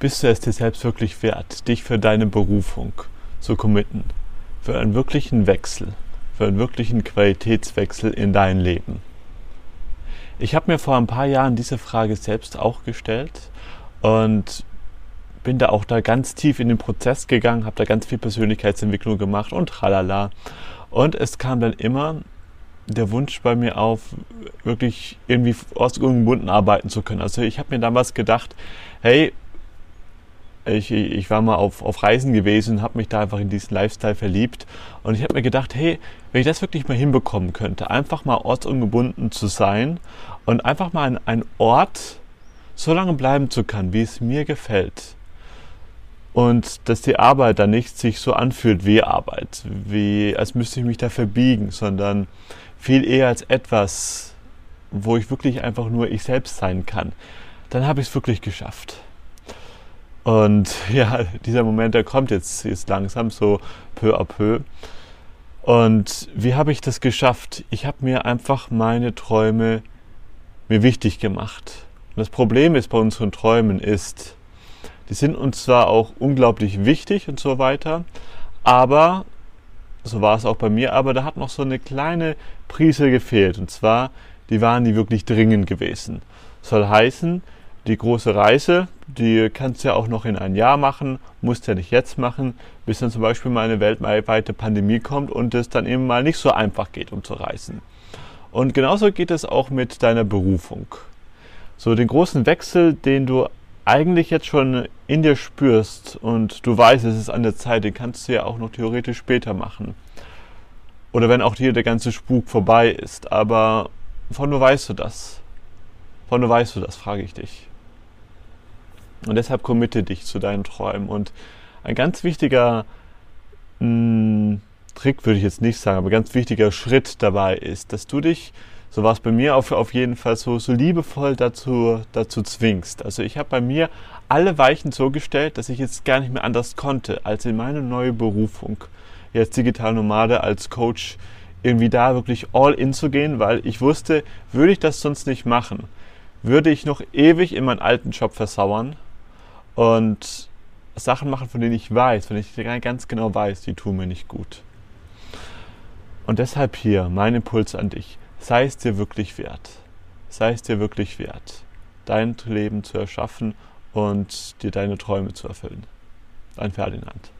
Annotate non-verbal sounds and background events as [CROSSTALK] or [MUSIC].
bist du es dir selbst wirklich wert, dich für deine Berufung zu committen, für einen wirklichen Wechsel, für einen wirklichen Qualitätswechsel in dein Leben? Ich habe mir vor ein paar Jahren diese Frage selbst auch gestellt und bin da auch da ganz tief in den Prozess gegangen, habe da ganz viel Persönlichkeitsentwicklung gemacht und tralala. Und es kam dann immer der Wunsch bei mir auf, wirklich irgendwie ortsungebunden arbeiten zu können. Also ich habe mir damals gedacht, hey, ich, ich war mal auf, auf Reisen gewesen, habe mich da einfach in diesen Lifestyle verliebt. Und ich habe mir gedacht, hey, wenn ich das wirklich mal hinbekommen könnte, einfach mal ortsungebunden zu sein und einfach mal an einen Ort so lange bleiben zu können, wie es mir gefällt, und dass die Arbeit dann nicht sich so anfühlt wie Arbeit, wie als müsste ich mich da verbiegen, sondern viel eher als etwas, wo ich wirklich einfach nur ich selbst sein kann, dann habe ich es wirklich geschafft. Und [LAUGHS] ja, dieser Moment, der kommt jetzt, jetzt langsam so peu à peu. Und wie habe ich das geschafft? Ich habe mir einfach meine Träume mir wichtig gemacht. Und das Problem ist bei unseren Träumen ist, die sind uns zwar auch unglaublich wichtig und so weiter, aber so war es auch bei mir, aber da hat noch so eine kleine Prise gefehlt. Und zwar, die waren die wirklich dringend gewesen. Soll heißen, die große Reise, die kannst du ja auch noch in ein Jahr machen, musst ja nicht jetzt machen, bis dann zum Beispiel mal eine weltweite Pandemie kommt und es dann eben mal nicht so einfach geht, um zu reisen. Und genauso geht es auch mit deiner Berufung. So den großen Wechsel, den du eigentlich jetzt schon in dir spürst und du weißt, es ist an der Zeit, den kannst du ja auch noch theoretisch später machen. Oder wenn auch hier der ganze Spuk vorbei ist. Aber von wo weißt du das? Von wo weißt du das, frage ich dich. Und deshalb committe dich zu deinen Träumen. Und ein ganz wichtiger mh, hm, Trick würde ich jetzt nicht sagen, aber ganz wichtiger Schritt dabei ist, dass du dich so war es bei mir auf, auf jeden Fall so, so liebevoll dazu, dazu zwingst. Also ich habe bei mir alle Weichen so gestellt, dass ich jetzt gar nicht mehr anders konnte, als in meine neue Berufung, jetzt Digital Nomade als Coach, irgendwie da wirklich all in zu gehen, weil ich wusste, würde ich das sonst nicht machen, würde ich noch ewig in meinen alten Job versauern und Sachen machen, von denen ich weiß, von denen ich ganz genau weiß, die tun mir nicht gut. Und deshalb hier mein Impuls an dich sei es dir wirklich wert. Sei es dir wirklich wert, dein Leben zu erschaffen und dir deine Träume zu erfüllen. Dein Ferdinand.